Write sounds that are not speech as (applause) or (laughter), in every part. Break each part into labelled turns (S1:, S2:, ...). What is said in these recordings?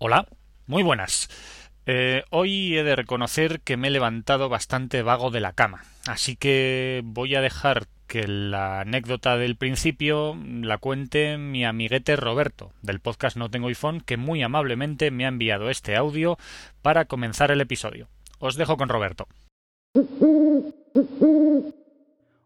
S1: Hola, muy buenas. Eh, hoy he de reconocer que me he levantado bastante vago de la cama, así que voy a dejar que la anécdota del principio la cuente mi amiguete Roberto, del podcast No Tengo iPhone, que muy amablemente me ha enviado este audio para comenzar el episodio. Os dejo con Roberto.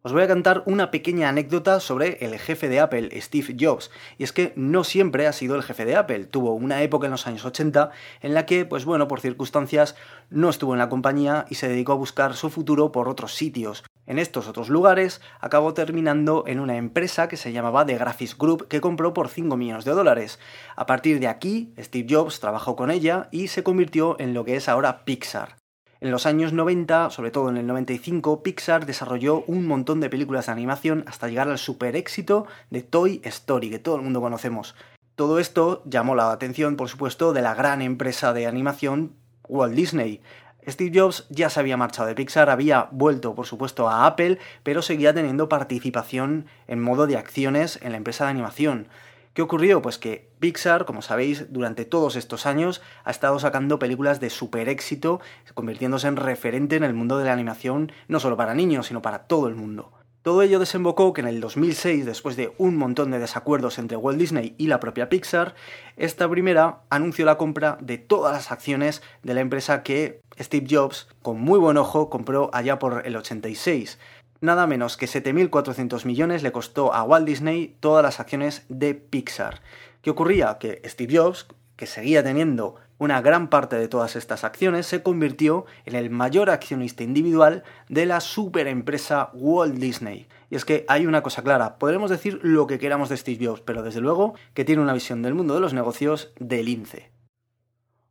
S2: Os voy a contar una pequeña anécdota sobre el jefe de Apple, Steve Jobs. Y es que no siempre ha sido el jefe de Apple. Tuvo una época en los años 80 en la que, pues bueno, por circunstancias no estuvo en la compañía y se dedicó a buscar su futuro por otros sitios. En estos otros lugares acabó terminando en una empresa que se llamaba The Graphics Group que compró por 5 millones de dólares. A partir de aquí, Steve Jobs trabajó con ella y se convirtió en lo que es ahora Pixar. En los años 90, sobre todo en el 95, Pixar desarrolló un montón de películas de animación hasta llegar al super éxito de Toy Story, que todo el mundo conocemos. Todo esto llamó la atención, por supuesto, de la gran empresa de animación Walt Disney. Steve Jobs ya se había marchado de Pixar, había vuelto, por supuesto, a Apple, pero seguía teniendo participación en modo de acciones en la empresa de animación. ¿Qué ocurrió? Pues que Pixar, como sabéis, durante todos estos años ha estado sacando películas de super éxito, convirtiéndose en referente en el mundo de la animación, no solo para niños, sino para todo el mundo. Todo ello desembocó que en el 2006, después de un montón de desacuerdos entre Walt Disney y la propia Pixar, esta primera anunció la compra de todas las acciones de la empresa que Steve Jobs, con muy buen ojo, compró allá por el 86 nada menos que 7.400 millones le costó a Walt Disney todas las acciones de Pixar. ¿Qué ocurría? Que Steve Jobs, que seguía teniendo una gran parte de todas estas acciones, se convirtió en el mayor accionista individual de la superempresa Walt Disney. Y es que hay una cosa clara, podremos decir lo que queramos de Steve Jobs, pero desde luego que tiene una visión del mundo de los negocios del lince.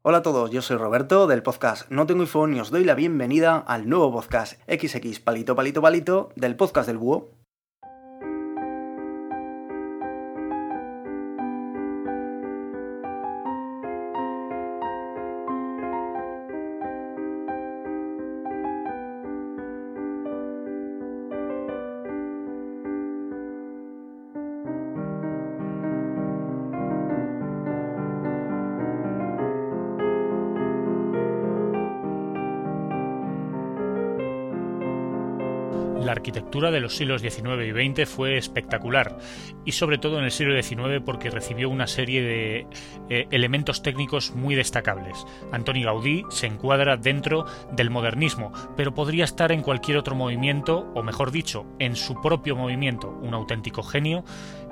S2: Hola a todos, yo soy Roberto del podcast No Tengo iPhone y os doy la bienvenida al nuevo podcast XX Palito Palito Palito del podcast del Búho.
S1: La arquitectura de los siglos XIX y XX fue espectacular, y sobre todo en el siglo XIX porque recibió una serie de eh, elementos técnicos muy destacables. Antoni Gaudí se encuadra dentro del modernismo, pero podría estar en cualquier otro movimiento, o mejor dicho, en su propio movimiento, un auténtico genio,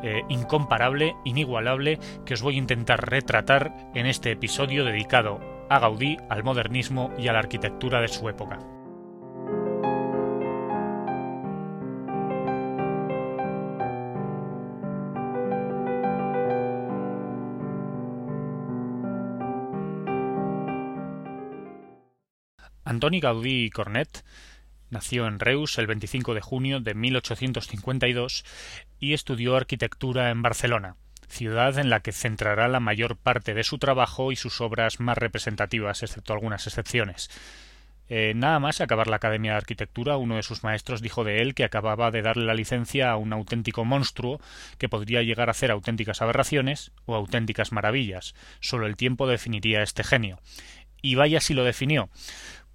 S1: eh, incomparable, inigualable, que os voy a intentar retratar en este episodio dedicado a Gaudí, al modernismo y a la arquitectura de su época. Antoni Gaudí Cornet nació en Reus el 25 de junio de 1852 y estudió arquitectura en Barcelona, ciudad en la que centrará la mayor parte de su trabajo y sus obras más representativas, excepto algunas excepciones. Eh, nada más acabar la Academia de Arquitectura, uno de sus maestros dijo de él que acababa de darle la licencia a un auténtico monstruo que podría llegar a hacer auténticas aberraciones o auténticas maravillas. Solo el tiempo definiría este genio. Y vaya si lo definió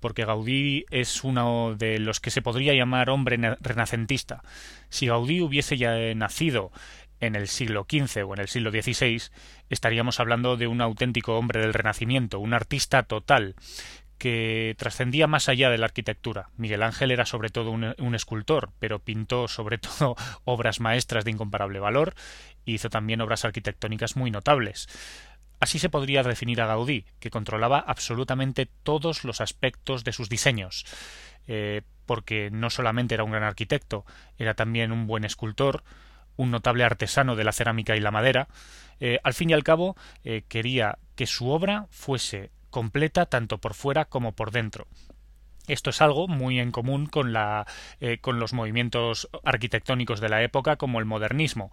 S1: porque Gaudí es uno de los que se podría llamar hombre renacentista. Si Gaudí hubiese ya nacido en el siglo XV o en el siglo XVI, estaríamos hablando de un auténtico hombre del Renacimiento, un artista total, que trascendía más allá de la arquitectura. Miguel Ángel era sobre todo un, escultor, pero pintó sobre (laughs) todo obras maestras de incomparable valor e hizo también obras arquitectónicas muy notables. Así se podría definir a Gaudí, que controlaba absolutamente todos los aspectos de sus diseños, eh, porque no solamente era un gran arquitecto, era también un buen escultor, un notable artesano de la cerámica y la madera. Eh, al fin y al cabo, eh, quería que su obra fuese completa tanto por fuera como por dentro. Esto es algo muy en común con, con los movimientos arquitectónicos de la época como el modernismo,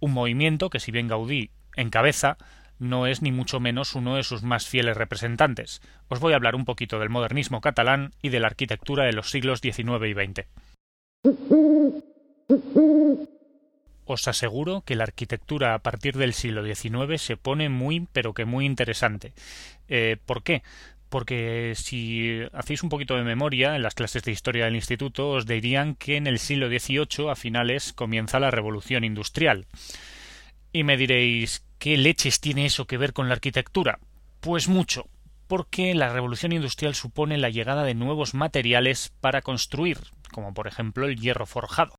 S1: un movimiento que si bien Gaudí encabeza, no es ni mucho menos uno de sus más fieles representantes. Os voy a hablar un poquito del modernismo catalán y de la arquitectura de los siglos XIX y XX. os aseguro que la arquitectura a partir del siglo XIX se pone muy, pero que muy interesante. Eh, ¿Por qué? Porque si hacéis un poquito de memoria en las clases de historia del instituto, os dirían que en el siglo XVIII, a finales, comienza la revolución industrial. Y me diréis, ¿qué leches tiene eso que ver con la arquitectura? Pues mucho, porque la revolución industrial supone la llegada de nuevos materiales para construir, como por ejemplo el hierro forjado,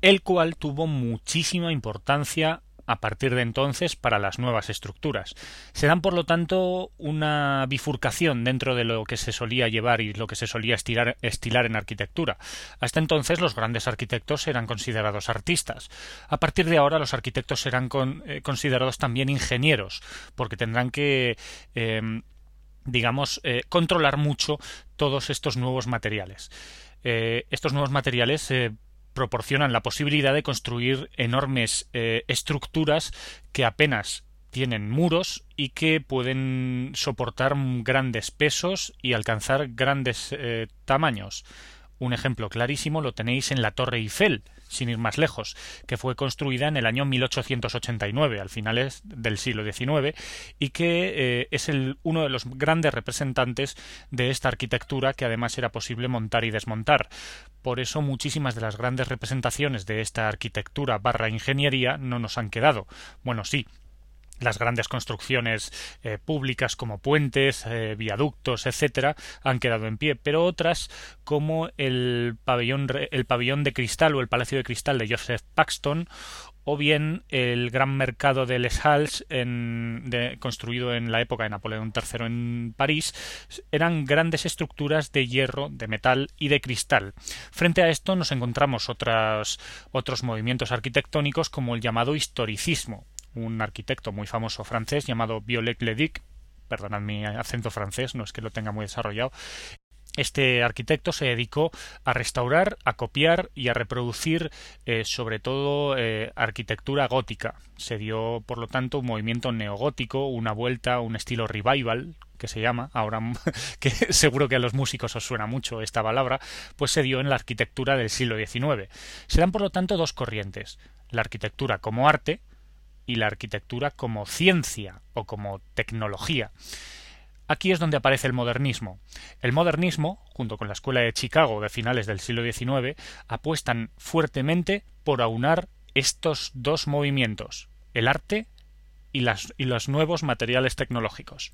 S1: el cual tuvo muchísima importancia a partir de entonces para las nuevas estructuras. Se dan, por lo tanto, una bifurcación dentro de lo que se solía llevar y lo que se solía estilar, en arquitectura. Hasta entonces los grandes arquitectos eran considerados artistas. A partir de ahora los arquitectos serán eh, considerados también ingenieros, porque tendrán que em, digamos, eh, controlar mucho todos estos nuevos materiales. Eh, estos nuevos materiales proporcionan la posibilidad de construir enormes eh, estructuras que apenas tienen muros y que pueden soportar grandes pesos y alcanzar grandes eh, tamaños. Un ejemplo clarísimo lo tenéis en la Torre Eiffel, sin ir más lejos, que fue construida en el año 1889, al finales del siglo XIX, y que eh, es el, uno de los grandes representantes de esta arquitectura que además era posible montar y desmontar. Por eso muchísimas de las grandes representaciones de esta arquitectura barra ingeniería no nos han quedado. Bueno, sí, las grandes construcciones eh, públicas como puentes, eh, viaductos, etcétera, han quedado en pie, pero otras como el pabellón, el pabellón de cristal o el palacio de cristal de Joseph Paxton o bien el gran mercado de Les Halles, construido en la época de Napoleón III en París, eran grandes estructuras de hierro, de metal y de cristal. Frente a esto nos encontramos otros movimientos arquitectónicos como el llamado historicismo, un arquitecto muy famoso francés llamado Violet Ledic, perdonad mi acento francés, no es que lo tenga muy desarrollado, este arquitecto se dedicó a restaurar, a copiar y a reproducir eh, sobre todo eh, arquitectura gótica. Se dio, por lo tanto, un movimiento neogótico, una vuelta, un estilo revival, que se llama, ahora (laughs) que seguro que a los músicos os suena mucho esta palabra, pues se dio en la arquitectura del siglo XIX. Se dan, por lo tanto, dos corrientes. La arquitectura como arte, y la arquitectura como ciencia o como tecnología. Aquí es donde aparece el modernismo. El modernismo, junto con la Escuela de Chicago de finales del siglo XIX, apuestan fuertemente por aunar estos dos movimientos, el arte y, las, y los nuevos materiales tecnológicos.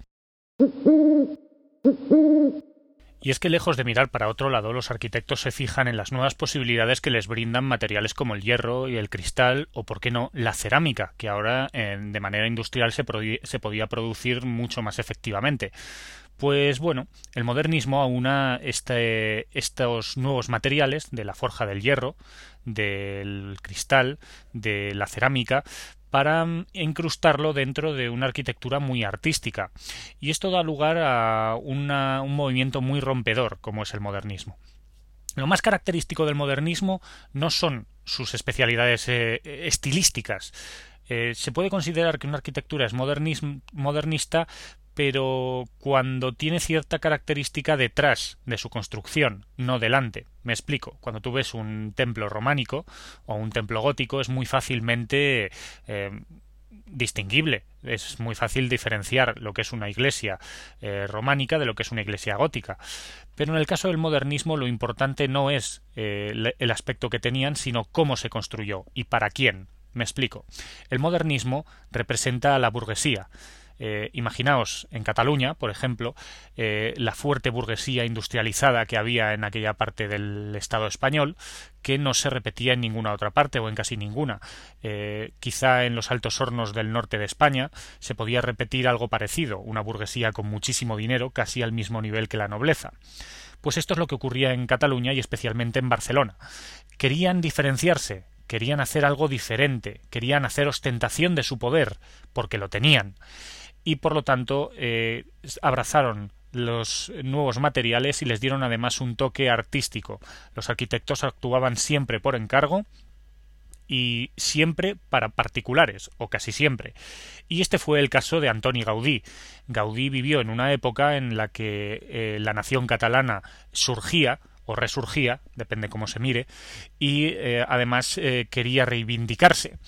S1: Y es que lejos de mirar para otro lado, los arquitectos se fijan en las nuevas posibilidades que les brindan materiales como el hierro y el cristal, o por qué no, la cerámica, que ahora de manera industrial se, se podía producir mucho más efectivamente. Pues bueno, el modernismo aúna este, estos nuevos materiales de la forja del hierro, del cristal, de la cerámica, para mm, incrustarlo dentro de una arquitectura muy artística. Y esto da lugar a un movimiento muy rompedor, como es el modernismo. Lo más característico del modernismo no son sus especialidades eh, estilísticas. Eh, se puede considerar que una arquitectura es modernista pero cuando tiene cierta característica detrás de su construcción, no delante. Me explico. Cuando tú ves un templo románico o un templo gótico es muy fácilmente eh, distinguible. Es muy fácil diferenciar lo que es una iglesia eh, románica de lo que es una iglesia gótica. Pero en el caso del modernismo lo importante no es eh, el aspecto que tenían, sino cómo se construyó y para quién. Me explico. El modernismo representa a la burguesía eh, imaginaos en Cataluña, por ejemplo, eh, la fuerte burguesía industrializada que había en aquella parte del Estado español, que no se repetía en ninguna otra parte o en casi ninguna. Eh, quizá en los altos hornos del norte de España se podía repetir algo parecido, una burguesía con muchísimo dinero, casi al mismo nivel que la nobleza. Pues esto es lo que ocurría en Cataluña y especialmente en Barcelona. Querían diferenciarse, querían hacer algo diferente, querían hacer ostentación de su poder, porque lo tenían y por lo tanto eh, abrazaron los nuevos materiales y les dieron además un toque artístico. Los arquitectos actuaban siempre por encargo y siempre para particulares, o casi siempre. Y este fue el caso de Antoni Gaudí. Gaudí vivió en una época en la que eh, la nación catalana surgía, o resurgía, depende cómo se mire, y eh, además quería reivindicarse.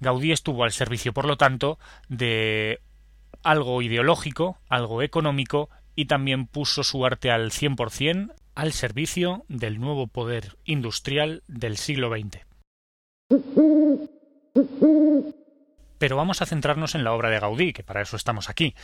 S1: Gaudí estuvo al servicio, por lo tanto, de algo ideológico, algo económico y también puso su arte al 100% al servicio del nuevo poder industrial del siglo XX. Pero vamos a centrarnos en la obra de Gaudí, que para eso estamos aquí.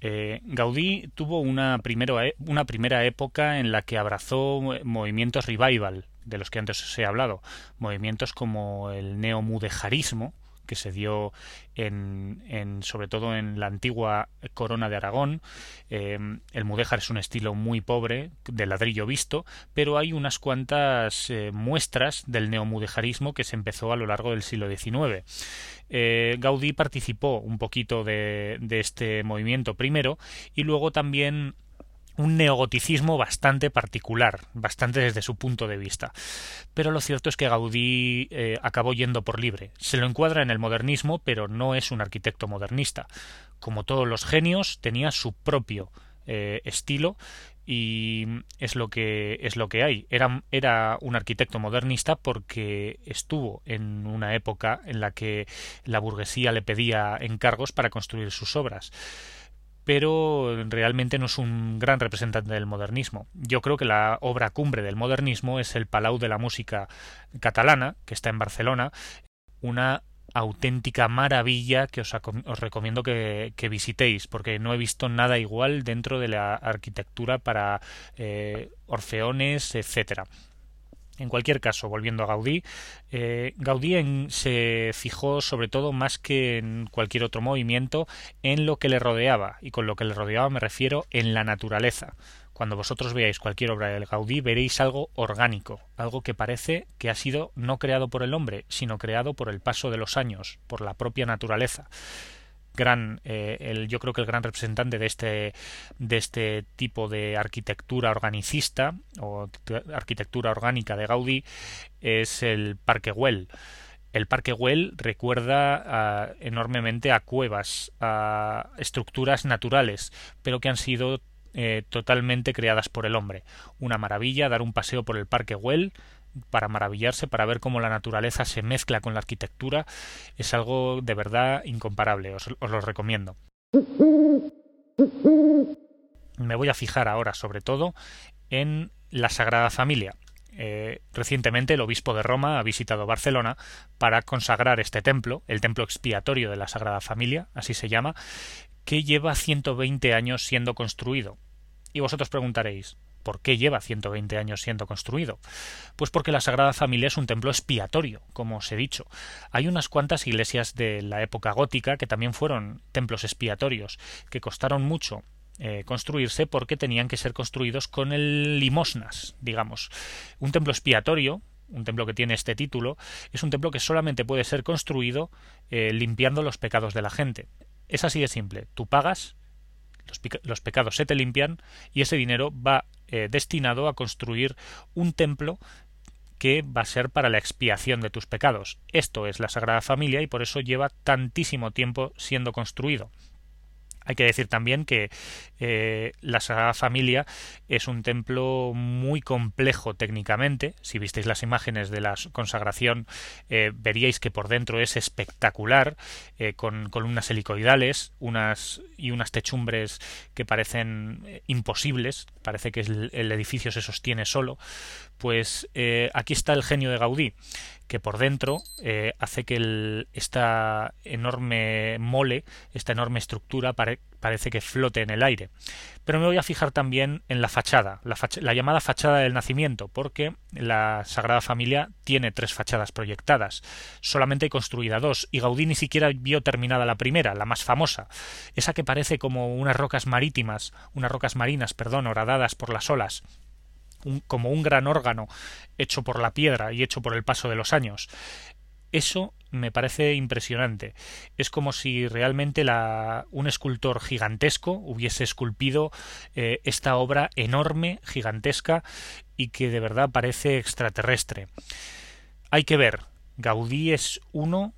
S1: Eh, Gaudí tuvo una, e, una primera época en la que abrazó movimientos revival, de los que antes os he hablado, movimientos como el neomudejarismo, que se dio en, en, sobre todo en la antigua corona de Aragón. Em, el mudéjar es un estilo muy pobre, de ladrillo visto, pero hay unas cuantas eh, muestras del neomudejarismo que se empezó a lo largo del siglo XIX. Eh, Gaudí participó un poquito de este movimiento primero y luego también un neogoticismo bastante particular, bastante desde su punto de vista. Pero lo cierto es que Gaudí eh, acabó yendo por libre. Se lo encuadra en el modernismo, pero no es un arquitecto modernista. Como todos los genios, tenía su propio eh, estilo y es lo que es lo que hay. Era, era un arquitecto modernista porque estuvo en una época en la que la burguesía le pedía encargos para construir sus obras pero realmente no es un gran representante del modernismo. Yo creo que la obra cumbre del modernismo es el Palau de la Música Catalana, que está en Barcelona, una auténtica maravilla que os, recomiendo que, visitéis, porque no he visto nada igual dentro de la arquitectura para eh, orfeones, etcétera. En cualquier caso, volviendo a Gaudí, eh, Gaudí se fijó sobre todo más que en cualquier otro movimiento en lo que le rodeaba, y con lo que le rodeaba me refiero en la naturaleza. Cuando vosotros veáis cualquier obra de Gaudí veréis algo orgánico, algo que parece que ha sido no creado por el hombre, sino creado por el paso de los años, por la propia naturaleza gran eh, el, yo creo que el gran representante de este de este tipo de arquitectura organicista o arquitectura orgánica de Gaudí es el Parque Güell el Parque Güell recuerda enormemente a cuevas, a estructuras naturales, pero que han sido eh, totalmente creadas por el hombre. Una maravilla dar un paseo por el Parque Güell para maravillarse, para ver cómo la naturaleza se mezcla con la arquitectura, es algo de verdad incomparable, os, lo recomiendo. Me voy a fijar ahora sobre todo en la Sagrada Familia. Eh, recientemente el obispo de Roma ha visitado Barcelona para consagrar este templo, el templo expiatorio de la Sagrada Familia, así se llama, que lleva 120 años siendo construido. Y vosotros preguntaréis, ¿Por qué lleva 120 años siendo construido? Pues porque la Sagrada Familia es un templo expiatorio, como os he dicho. Hay unas cuantas iglesias de la época gótica que también fueron templos expiatorios, que costaron mucho eh, construirse porque tenían que ser construidos con el limosnas, digamos. Un templo expiatorio, un templo que tiene este título, es un templo que solamente puede ser construido eh, limpiando los pecados de la gente. Es así de simple. Tú pagas, los, pecados se te limpian y ese dinero va eh, destinado a construir un templo que va a ser para la expiación de tus pecados. Esto es la Sagrada Familia y por eso lleva tantísimo tiempo siendo construido. Hay que decir también que eh, la Sagrada Familia es un templo muy complejo técnicamente. Si visteis las imágenes de la consagración, eh, veríais que por dentro es espectacular, eh, con columnas helicoidales unas, y unas techumbres que parecen imposibles. Parece que el, el, edificio se sostiene solo. Pues aquí está el genio de Gaudí que por dentro eh, hace que esta enorme mole, esta enorme estructura parece que flote en el aire. Pero me voy a fijar también en la fachada, la, llamada fachada del nacimiento, porque la Sagrada Familia tiene tres fachadas proyectadas. Solamente construida dos, y Gaudí ni siquiera vio terminada la primera, la más famosa, esa que parece como unas rocas marítimas, unas rocas marinas, perdón, horadadas por las olas, como un gran órgano hecho por la piedra y hecho por el paso de los años. Eso me parece impresionante. Es como si realmente la, un escultor gigantesco hubiese esculpido eh, esta obra enorme, gigantesca, y que de verdad parece extraterrestre. Hay que ver, Gaudí es uno,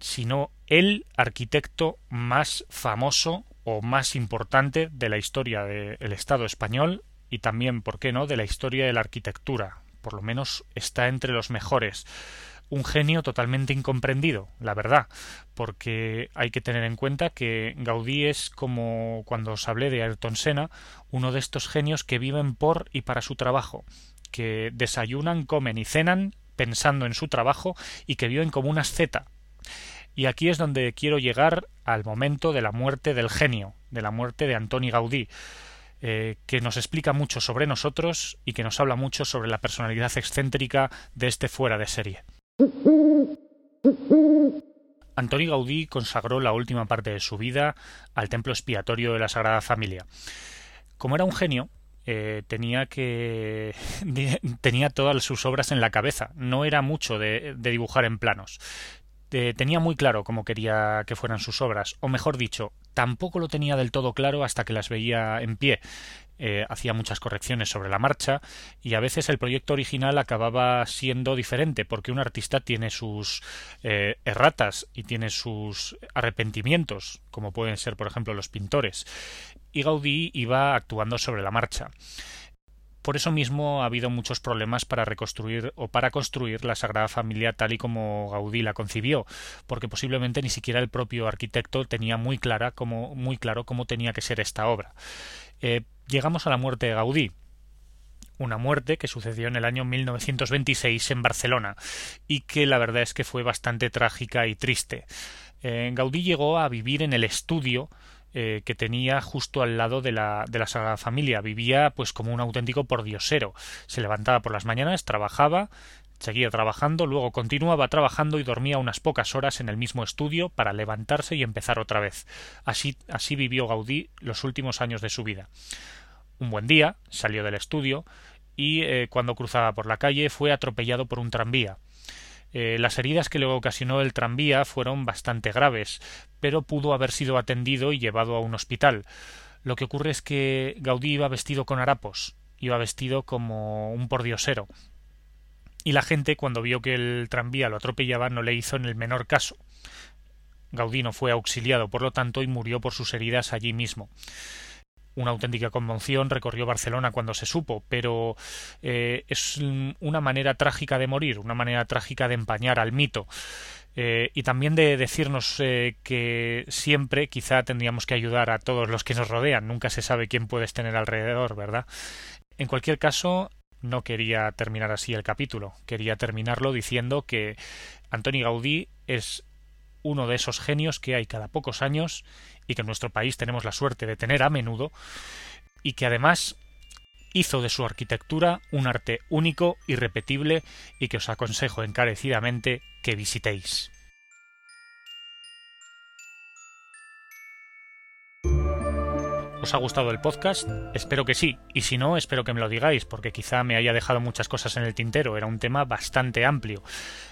S1: si no el arquitecto más famoso o más importante de la historia del Estado español y también, ¿por qué no?, de la historia de la arquitectura. Por lo menos está entre los mejores un genio totalmente incomprendido, la verdad, porque hay que tener en cuenta que Gaudí es como cuando os hablé de Ayrton Senna, uno de estos genios que viven por y para su trabajo, que desayunan, comen y cenan pensando en su trabajo y que viven como una asceta. Y aquí es donde quiero llegar al momento de la muerte del genio, de la muerte de Antoni Gaudí, eh, que nos explica mucho sobre nosotros y que nos habla mucho sobre la personalidad excéntrica de este fuera de serie. Antoni Gaudí consagró la última parte de su vida al templo expiatorio de la Sagrada Familia. Como era un genio, eh, tenía que (laughs) tenía todas sus obras en la cabeza. No era mucho de, dibujar en planos. Tenía muy claro cómo quería que fueran sus obras, o mejor dicho, tampoco lo tenía del todo claro hasta que las veía en pie. Eh, hacía muchas correcciones sobre la marcha y a veces el proyecto original acababa siendo diferente porque un artista tiene sus eh, erratas y tiene sus arrepentimientos, como pueden ser por ejemplo los pintores, y Gaudí iba actuando sobre la marcha. Por eso mismo ha habido muchos problemas para reconstruir o para construir la Sagrada Familia tal y como Gaudí la concibió, porque posiblemente ni siquiera el propio arquitecto tenía muy clara muy claro cómo tenía que ser esta obra. Eh, llegamos a la muerte de Gaudí, una muerte que sucedió en el año 1926 en Barcelona y que la verdad es que fue bastante trágica y triste. Eh, Gaudí llegó a vivir en el estudio eh, que tenía justo al lado de la, de la Sagrada Familia. Vivía pues como un auténtico pordiosero. Se levantaba por las mañanas, trabajaba, Seguía trabajando, luego continuaba trabajando y dormía unas pocas horas en el mismo estudio para levantarse y empezar otra vez. Así, así vivió Gaudí los últimos años de su vida. Un buen día salió del estudio y eh, cuando cruzaba por la calle fue atropellado por un tranvía. Eh, las heridas que le ocasionó el tranvía fueron bastante graves, pero pudo haber sido atendido y llevado a un hospital. Lo que ocurre es que Gaudí iba vestido con harapos, iba vestido como un pordiosero, y la gente cuando vio que el tranvía lo atropellaba no le hizo en el menor caso. Gaudino fue auxiliado, por lo tanto, y murió por sus heridas allí mismo. Una auténtica conmoción recorrió Barcelona cuando se supo, pero eh, es una manera trágica de morir, una manera trágica de empañar al mito. Eh, y también de decirnos eh, que siempre quizá tendríamos que ayudar a todos los que nos rodean. Nunca se sabe quién puedes tener alrededor, ¿verdad? En cualquier caso, no quería terminar así el capítulo. Quería terminarlo diciendo que Antoni Gaudí es uno de esos genios que hay cada pocos años y que en nuestro país tenemos la suerte de tener a menudo y que además hizo de su arquitectura un arte único, irrepetible y que os aconsejo encarecidamente que visitéis. ¿Os ha gustado el podcast? Espero que sí, y si no, espero que me lo digáis, porque quizá me haya dejado muchas cosas en el tintero, era un tema bastante amplio.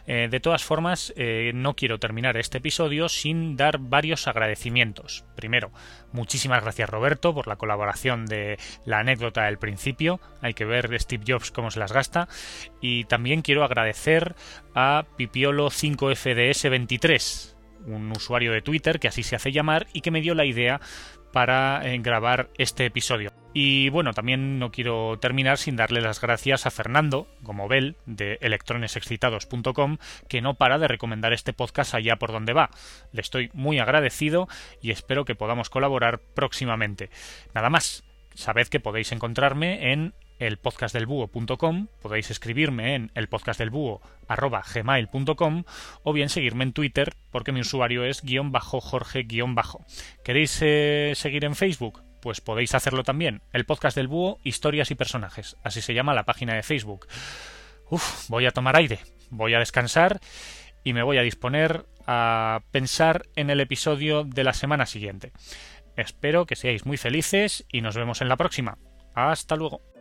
S1: Eh, de todas formas, eh, no quiero terminar este episodio sin dar varios agradecimientos. Primero, muchísimas gracias Roberto por la colaboración de la anécdota del principio, hay que ver Steve Jobs cómo se las gasta, y también quiero agradecer a Pipiolo5FDS23, un usuario de Twitter que así se hace llamar y que me dio la idea para eh, grabar este episodio. Y bueno, también no quiero terminar sin darle las gracias a Fernando Gomobel de electronesexcitados.com que no para de recomendar este podcast allá por donde va. Le estoy muy agradecido y espero que podamos colaborar próximamente. Nada más, sabed que podéis encontrarme en el podcastdelbúho.com, podéis escribirme en el podcastdelbúho@gmail.com o bien seguirme en Twitter porque mi usuario es guion bajo Jorge guion bajo. ¿Queréis eh, seguir en Facebook? Pues podéis hacerlo también. El podcast del búho, historias y personajes. Así se llama la página de Facebook. Voy a tomar aire, voy a descansar y me voy a disponer a pensar en el episodio de la semana siguiente. Espero que seáis muy felices y nos vemos en la próxima. Hasta luego.